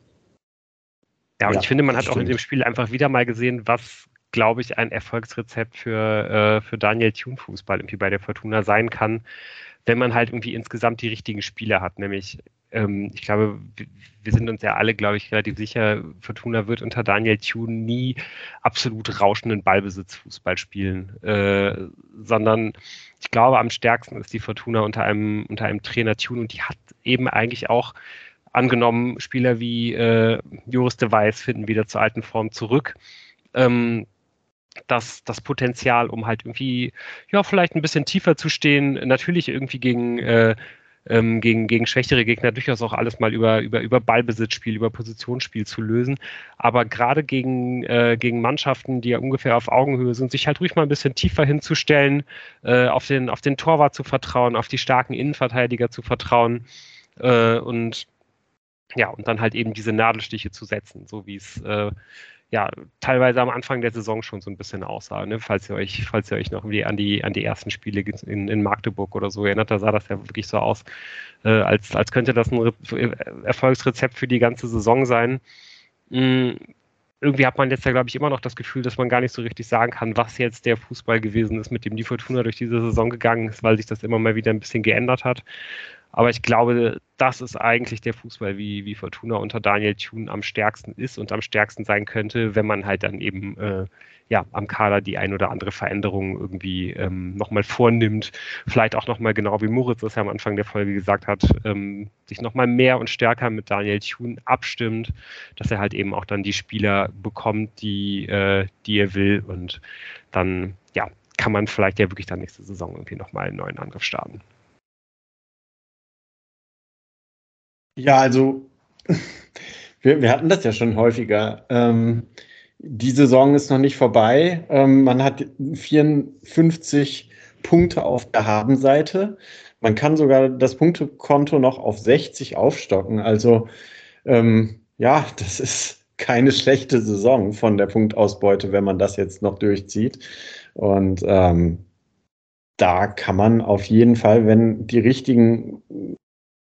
Ja, und ja, ich finde, man hat stimmt. auch in dem Spiel einfach wieder mal gesehen, was, glaube ich, ein Erfolgsrezept für, äh, für Daniel Thune Fußball irgendwie bei der Fortuna sein kann, wenn man halt irgendwie insgesamt die richtigen Spieler hat, nämlich ähm, ich glaube, wir sind uns ja alle, glaube ich, relativ sicher, Fortuna wird unter Daniel Thune nie absolut rauschenden Ballbesitzfußball spielen, äh, sondern ich glaube, am stärksten ist die Fortuna unter einem, unter einem Trainer Thune und die hat eben eigentlich auch angenommen, Spieler wie äh, Joris de Weiß finden wieder zur alten Form zurück. Ähm, das, das Potenzial, um halt irgendwie, ja, vielleicht ein bisschen tiefer zu stehen, natürlich irgendwie gegen äh, ähm, gegen, gegen schwächere Gegner durchaus auch alles mal über, über, über Ballbesitzspiel, über Positionsspiel zu lösen. Aber gerade gegen, äh, gegen Mannschaften, die ja ungefähr auf Augenhöhe sind, sich halt ruhig mal ein bisschen tiefer hinzustellen, äh, auf, den, auf den Torwart zu vertrauen, auf die starken Innenverteidiger zu vertrauen äh, und ja, und dann halt eben diese Nadelstiche zu setzen, so wie es äh, ja, teilweise am Anfang der Saison schon so ein bisschen aussah, ne? falls ihr euch, falls ihr euch noch an die, an die ersten Spiele in, in Magdeburg oder so erinnert, da sah das ja wirklich so aus, äh, als, als könnte das ein Re Erfolgsrezept für die ganze Saison sein. Mhm. Irgendwie hat man jetzt ja, glaube ich, immer noch das Gefühl, dass man gar nicht so richtig sagen kann, was jetzt der Fußball gewesen ist, mit dem die Fortuna durch diese Saison gegangen ist, weil sich das immer mal wieder ein bisschen geändert hat. Aber ich glaube, das ist eigentlich der Fußball, wie, wie Fortuna unter Daniel Thune am stärksten ist und am stärksten sein könnte, wenn man halt dann eben äh, ja, am Kader die ein oder andere Veränderung irgendwie ähm, nochmal vornimmt. Vielleicht auch nochmal genau wie Moritz das ja am Anfang der Folge gesagt hat, ähm, sich nochmal mehr und stärker mit Daniel Thune abstimmt, dass er halt eben auch dann die Spieler bekommt, die, äh, die er will und dann, ja, kann man vielleicht ja wirklich dann nächste Saison irgendwie nochmal einen neuen Angriff starten. Ja, also wir, wir hatten das ja schon häufiger. Ähm, die Saison ist noch nicht vorbei. Ähm, man hat 54 Punkte auf der Habenseite. Man kann sogar das Punktekonto noch auf 60 aufstocken. Also ähm, ja, das ist keine schlechte Saison von der Punktausbeute, wenn man das jetzt noch durchzieht. Und ähm, da kann man auf jeden Fall, wenn die richtigen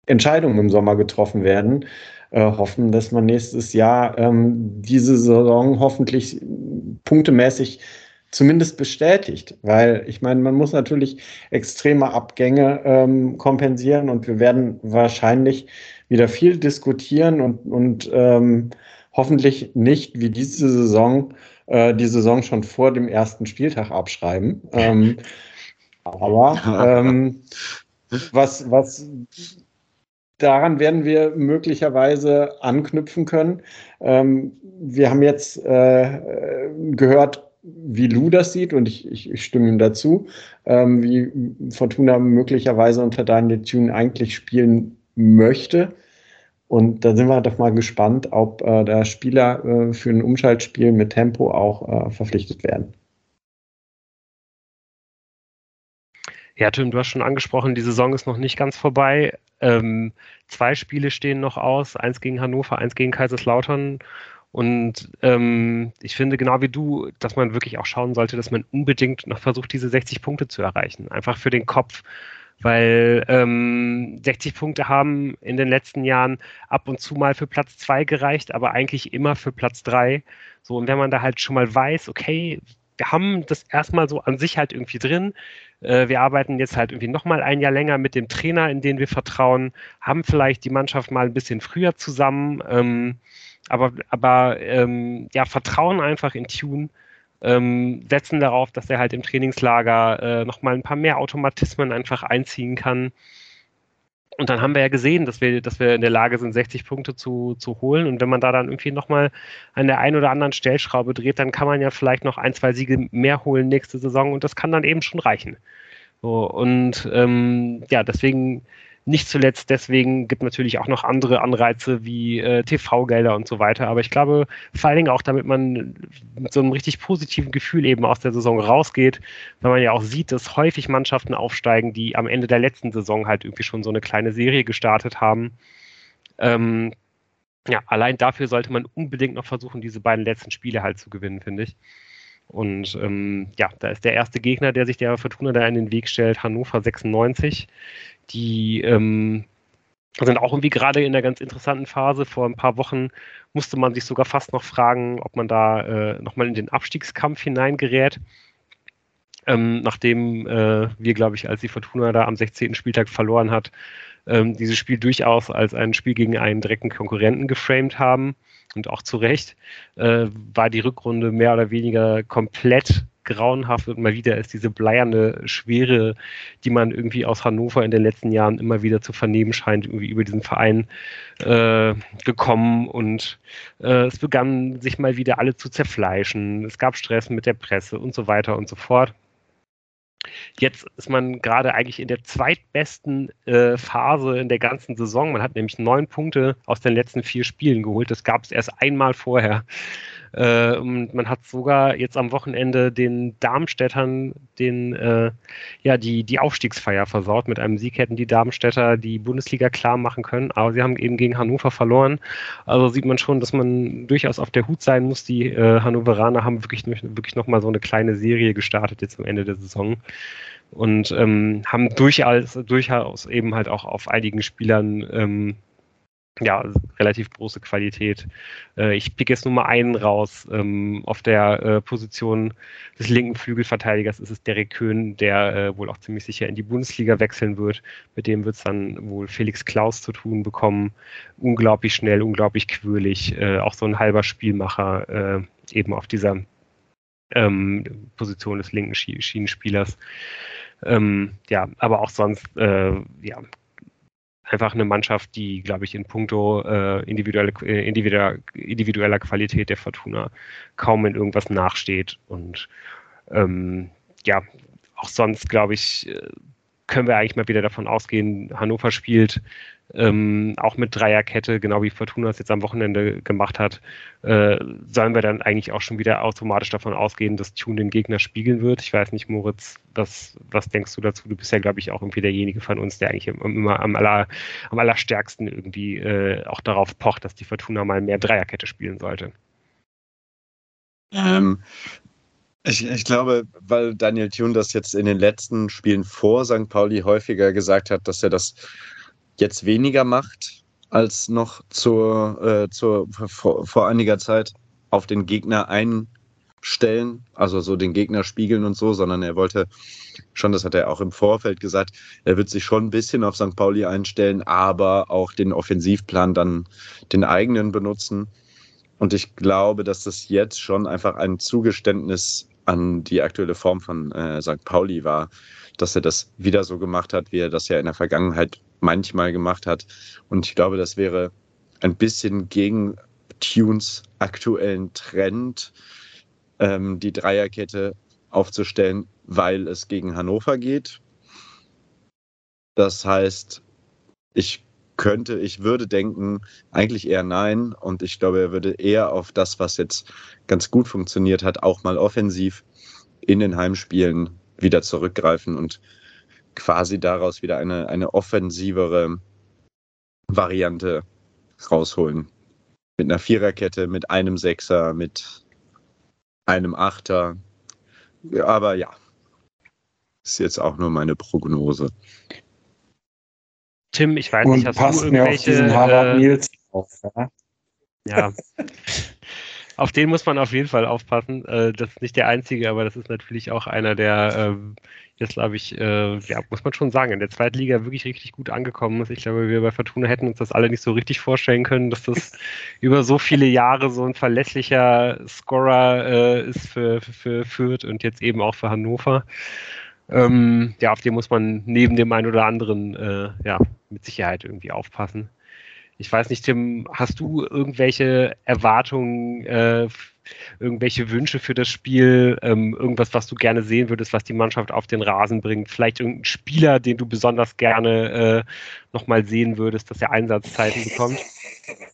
Entscheidungen im Sommer getroffen werden, äh, hoffen, dass man nächstes Jahr ähm, diese Saison hoffentlich punktemäßig zumindest bestätigt, weil ich meine, man muss natürlich extreme Abgänge ähm, kompensieren und wir werden wahrscheinlich wieder viel diskutieren und, und ähm, hoffentlich nicht wie diese Saison äh, die Saison schon vor dem ersten Spieltag abschreiben. Ähm, aber ähm, was, was daran werden wir möglicherweise anknüpfen können. Ähm, wir haben jetzt äh, gehört, wie Lou das sieht und ich, ich, ich stimme ihm dazu, ähm, wie Fortuna möglicherweise unter Daniel Thune eigentlich spielen möchte. Und da sind wir doch mal gespannt, ob äh, da Spieler äh, für ein Umschaltspiel mit Tempo auch äh, verpflichtet werden. Ja, Tim, du hast schon angesprochen, die Saison ist noch nicht ganz vorbei. Ähm, zwei Spiele stehen noch aus, eins gegen Hannover, eins gegen Kaiserslautern. Und ähm, ich finde genau wie du, dass man wirklich auch schauen sollte, dass man unbedingt noch versucht, diese 60 Punkte zu erreichen. Einfach für den Kopf weil ähm, 60 Punkte haben in den letzten Jahren ab und zu mal für Platz 2 gereicht, aber eigentlich immer für Platz 3. So, und wenn man da halt schon mal weiß, okay, wir haben das erstmal so an sich halt irgendwie drin. Äh, wir arbeiten jetzt halt irgendwie nochmal ein Jahr länger mit dem Trainer, in den wir vertrauen, haben vielleicht die Mannschaft mal ein bisschen früher zusammen, ähm, aber, aber ähm, ja, vertrauen einfach in Tune ähm, setzen darauf, dass er halt im Trainingslager äh, nochmal ein paar mehr Automatismen einfach einziehen kann. Und dann haben wir ja gesehen, dass wir, dass wir in der Lage sind, 60 Punkte zu, zu holen. Und wenn man da dann irgendwie nochmal an der einen oder anderen Stellschraube dreht, dann kann man ja vielleicht noch ein, zwei Siege mehr holen nächste Saison und das kann dann eben schon reichen. So, und ähm, ja, deswegen nicht zuletzt deswegen gibt natürlich auch noch andere Anreize wie äh, TV-Gelder und so weiter. Aber ich glaube, vor allen Dingen auch, damit man mit so einem richtig positiven Gefühl eben aus der Saison rausgeht, weil man ja auch sieht, dass häufig Mannschaften aufsteigen, die am Ende der letzten Saison halt irgendwie schon so eine kleine Serie gestartet haben. Ähm, ja, allein dafür sollte man unbedingt noch versuchen, diese beiden letzten Spiele halt zu gewinnen, finde ich. Und ähm, ja, da ist der erste Gegner, der sich der Fortuna da in den Weg stellt, Hannover 96. Die ähm, sind auch irgendwie gerade in einer ganz interessanten Phase. Vor ein paar Wochen musste man sich sogar fast noch fragen, ob man da äh, nochmal in den Abstiegskampf hineingerät. Ähm, nachdem äh, wir, glaube ich, als die Fortuna da am 16. Spieltag verloren hat, ähm, dieses Spiel durchaus als ein Spiel gegen einen direkten Konkurrenten geframed haben und auch zu Recht, äh, war die Rückrunde mehr oder weniger komplett grauenhaft und mal wieder ist diese bleierne Schwere, die man irgendwie aus Hannover in den letzten Jahren immer wieder zu vernehmen scheint, irgendwie über diesen Verein äh, gekommen und äh, es begann sich mal wieder alle zu zerfleischen. Es gab Stress mit der Presse und so weiter und so fort. Jetzt ist man gerade eigentlich in der zweitbesten äh, Phase in der ganzen Saison. Man hat nämlich neun Punkte aus den letzten vier Spielen geholt. Das gab es erst einmal vorher. Äh, und man hat sogar jetzt am Wochenende den Darmstädtern den, äh, ja, die, die Aufstiegsfeier versaut. Mit einem Sieg hätten die Darmstädter die Bundesliga klar machen können, aber sie haben eben gegen Hannover verloren. Also sieht man schon, dass man durchaus auf der Hut sein muss. Die äh, Hannoveraner haben wirklich, wirklich nochmal so eine kleine Serie gestartet jetzt am Ende der Saison und ähm, haben durchaus, durchaus eben halt auch auf einigen Spielern ähm, ja, relativ große Qualität. Äh, ich pick jetzt nur mal einen raus. Ähm, auf der äh, Position des linken Flügelverteidigers ist es Derek Köhn, der äh, wohl auch ziemlich sicher in die Bundesliga wechseln wird. Mit dem wird es dann wohl Felix Klaus zu tun bekommen. Unglaublich schnell, unglaublich quirlig. Äh, auch so ein halber Spielmacher äh, eben auf dieser ähm, Position des linken Schienenspielers. Ähm, ja, aber auch sonst, äh, ja, einfach eine Mannschaft, die, glaube ich, in puncto äh, individuelle, äh, individueller, individueller Qualität der Fortuna kaum in irgendwas nachsteht. Und ähm, ja, auch sonst, glaube ich, äh, können wir eigentlich mal wieder davon ausgehen, Hannover spielt ähm, auch mit Dreierkette, genau wie Fortuna es jetzt am Wochenende gemacht hat, äh, sollen wir dann eigentlich auch schon wieder automatisch davon ausgehen, dass Tune den Gegner spiegeln wird. Ich weiß nicht, Moritz, was, was denkst du dazu? Du bist ja, glaube ich, auch irgendwie derjenige von uns, der eigentlich immer am, aller, am allerstärksten irgendwie äh, auch darauf pocht, dass die Fortuna mal mehr Dreierkette spielen sollte. Ähm, Ich, ich, glaube, weil Daniel Thune das jetzt in den letzten Spielen vor St. Pauli häufiger gesagt hat, dass er das jetzt weniger macht als noch zur, äh, zur, vor, vor einiger Zeit auf den Gegner einstellen, also so den Gegner spiegeln und so, sondern er wollte schon, das hat er auch im Vorfeld gesagt, er wird sich schon ein bisschen auf St. Pauli einstellen, aber auch den Offensivplan dann den eigenen benutzen. Und ich glaube, dass das jetzt schon einfach ein Zugeständnis an die aktuelle Form von äh, St. Pauli war, dass er das wieder so gemacht hat, wie er das ja in der Vergangenheit manchmal gemacht hat. Und ich glaube, das wäre ein bisschen gegen Tunes aktuellen Trend, ähm, die Dreierkette aufzustellen, weil es gegen Hannover geht. Das heißt, ich könnte, ich würde denken, eigentlich eher nein. Und ich glaube, er würde eher auf das, was jetzt ganz gut funktioniert hat, auch mal offensiv in den Heimspielen wieder zurückgreifen und quasi daraus wieder eine, eine offensivere Variante rausholen. Mit einer Viererkette, mit einem Sechser, mit einem Achter. Aber ja, ist jetzt auch nur meine Prognose. Tim, ich weiß nicht, hast passt du irgendwelche... Mir auf diesen Harvard Nils auf, ja? ja. auf den muss man auf jeden Fall aufpassen. Äh, das ist nicht der einzige, aber das ist natürlich auch einer, der ähm, jetzt, glaube ich, äh, ja, muss man schon sagen, in der zweiten Liga wirklich richtig gut angekommen ist. Ich glaube, wir bei Fortuna hätten uns das alle nicht so richtig vorstellen können, dass das über so viele Jahre so ein verlässlicher Scorer äh, ist für, für, für Fürth und jetzt eben auch für Hannover. Ähm, ja, auf den muss man neben dem einen oder anderen äh, ja, mit Sicherheit irgendwie aufpassen. Ich weiß nicht, Tim, hast du irgendwelche Erwartungen, äh, irgendwelche Wünsche für das Spiel, ähm, irgendwas, was du gerne sehen würdest, was die Mannschaft auf den Rasen bringt? Vielleicht irgendein Spieler, den du besonders gerne äh, nochmal sehen würdest, dass er Einsatzzeiten bekommt?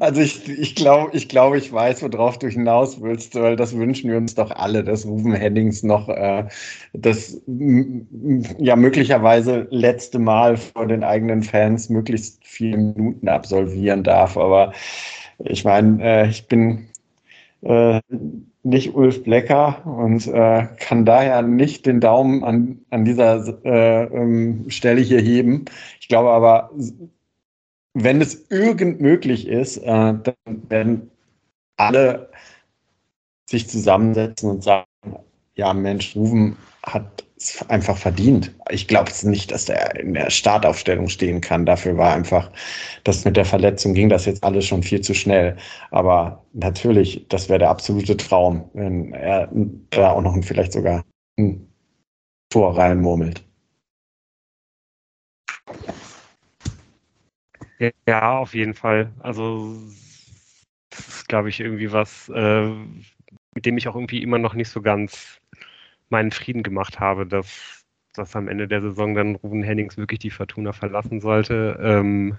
Also ich, ich glaube, ich, glaub, ich weiß, worauf du hinaus willst, weil das wünschen wir uns doch alle, dass Ruben Hennings noch äh, das ja möglicherweise letzte Mal vor den eigenen Fans möglichst viele Minuten absolvieren darf. Aber ich meine, äh, ich bin äh, nicht Ulf Blecker und äh, kann daher nicht den Daumen an, an dieser äh, ähm, Stelle hier heben. Ich glaube aber, wenn es irgend möglich ist, äh, dann werden alle sich zusammensetzen und sagen, ja Mensch, Ruven hat es einfach verdient. Ich glaube nicht, dass er in der Startaufstellung stehen kann. Dafür war einfach, das mit der Verletzung ging das jetzt alles schon viel zu schnell. Aber natürlich, das wäre der absolute Traum, wenn er da auch noch vielleicht sogar ein Tor reinmurmelt. Ja, auf jeden Fall. Also, das ist, glaube ich, irgendwie was, äh, mit dem ich auch irgendwie immer noch nicht so ganz meinen Frieden gemacht habe, dass, dass am Ende der Saison dann Ruben Hennings wirklich die Fortuna verlassen sollte. Ähm,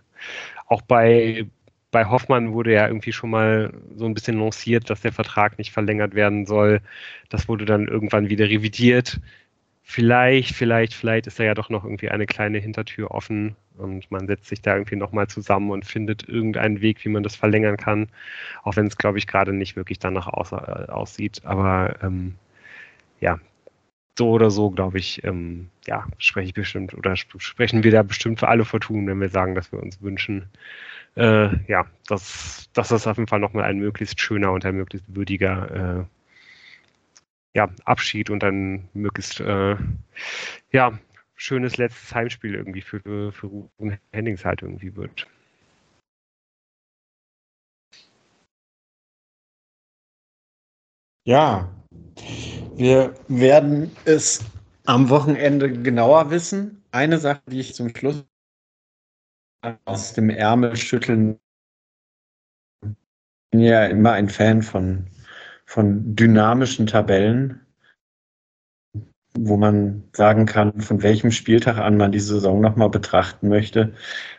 auch bei, bei Hoffmann wurde ja irgendwie schon mal so ein bisschen lanciert, dass der Vertrag nicht verlängert werden soll. Das wurde dann irgendwann wieder revidiert vielleicht, vielleicht, vielleicht ist da ja doch noch irgendwie eine kleine Hintertür offen und man setzt sich da irgendwie nochmal zusammen und findet irgendeinen Weg, wie man das verlängern kann, auch wenn es, glaube ich, gerade nicht wirklich danach aus, äh, aussieht. Aber ähm, ja, so oder so, glaube ich, ähm, ja, spreche ich bestimmt oder sprechen wir da bestimmt für alle Fortun, wenn wir sagen, dass wir uns wünschen, äh, ja, dass, dass das auf jeden Fall nochmal ein möglichst schöner und ein möglichst würdiger äh, ja, Abschied und dann möglichst äh, ja, schönes letztes Heimspiel irgendwie für, für Ruben Hennings halt irgendwie wird. Ja, wir werden es am Wochenende genauer wissen. Eine Sache, die ich zum Schluss aus dem Ärmel schütteln, ich bin ja immer ein Fan von von dynamischen Tabellen, wo man sagen kann, von welchem Spieltag an man die Saison nochmal betrachten möchte.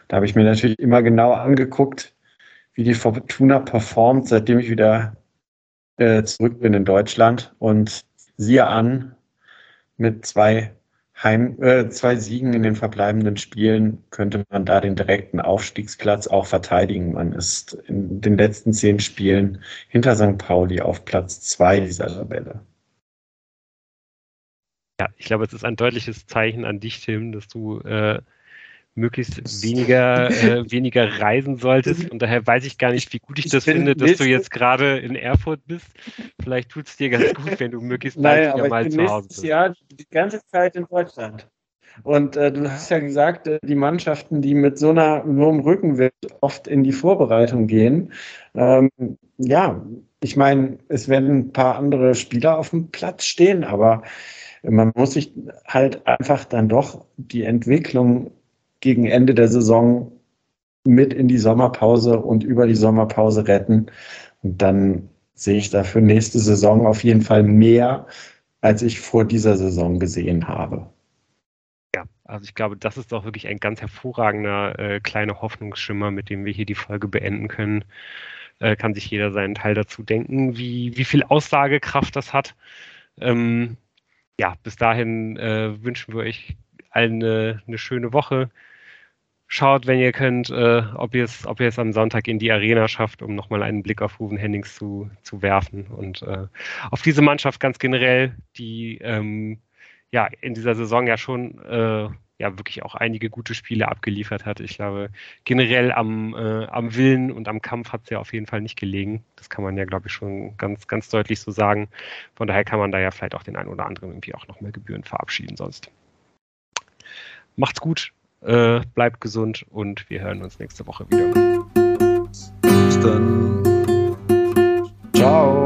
Da habe ich mir natürlich immer genau angeguckt, wie die Fortuna performt, seitdem ich wieder äh, zurück bin in Deutschland. Und siehe an, mit zwei Heim, äh, zwei Siegen in den verbleibenden Spielen könnte man da den direkten Aufstiegsplatz auch verteidigen. Man ist in den letzten zehn Spielen hinter St. Pauli auf Platz zwei dieser Tabelle. Ja, ich glaube, es ist ein deutliches Zeichen an dich, Tim, dass du äh, möglichst weniger, äh, weniger reisen solltest. Und daher weiß ich gar nicht, wie gut ich das finde, dass du jetzt gerade in Erfurt bist. Vielleicht tut es dir ganz gut, wenn du möglichst bald wieder mal zu Hause bist. Jahr die ganze Zeit in Deutschland. Und äh, du hast ja gesagt, äh, die Mannschaften, die mit so einer so einem Rückenwind oft in die Vorbereitung gehen, ähm, ja, ich meine, es werden ein paar andere Spieler auf dem Platz stehen, aber man muss sich halt einfach dann doch die Entwicklung gegen Ende der Saison mit in die Sommerpause und über die Sommerpause retten. Und dann sehe ich dafür nächste Saison auf jeden Fall mehr, als ich vor dieser Saison gesehen habe. Ja, also ich glaube, das ist doch wirklich ein ganz hervorragender äh, kleiner Hoffnungsschimmer, mit dem wir hier die Folge beenden können. Äh, kann sich jeder seinen Teil dazu denken, wie, wie viel Aussagekraft das hat. Ähm, ja, bis dahin äh, wünschen wir euch allen eine, eine schöne Woche. Schaut, wenn ihr könnt, äh, ob ihr es am Sonntag in die Arena schafft, um nochmal einen Blick auf Ruven Hennings zu, zu werfen und äh, auf diese Mannschaft ganz generell, die ähm, ja in dieser Saison ja schon äh, ja wirklich auch einige gute Spiele abgeliefert hat. Ich glaube, generell am, äh, am Willen und am Kampf hat es ja auf jeden Fall nicht gelegen. Das kann man ja, glaube ich, schon ganz, ganz deutlich so sagen. Von daher kann man da ja vielleicht auch den einen oder anderen irgendwie auch nochmal Gebühren verabschieden sonst. Macht's gut, äh, bleibt gesund und wir hören uns nächste Woche wieder. Bis dann. Ciao.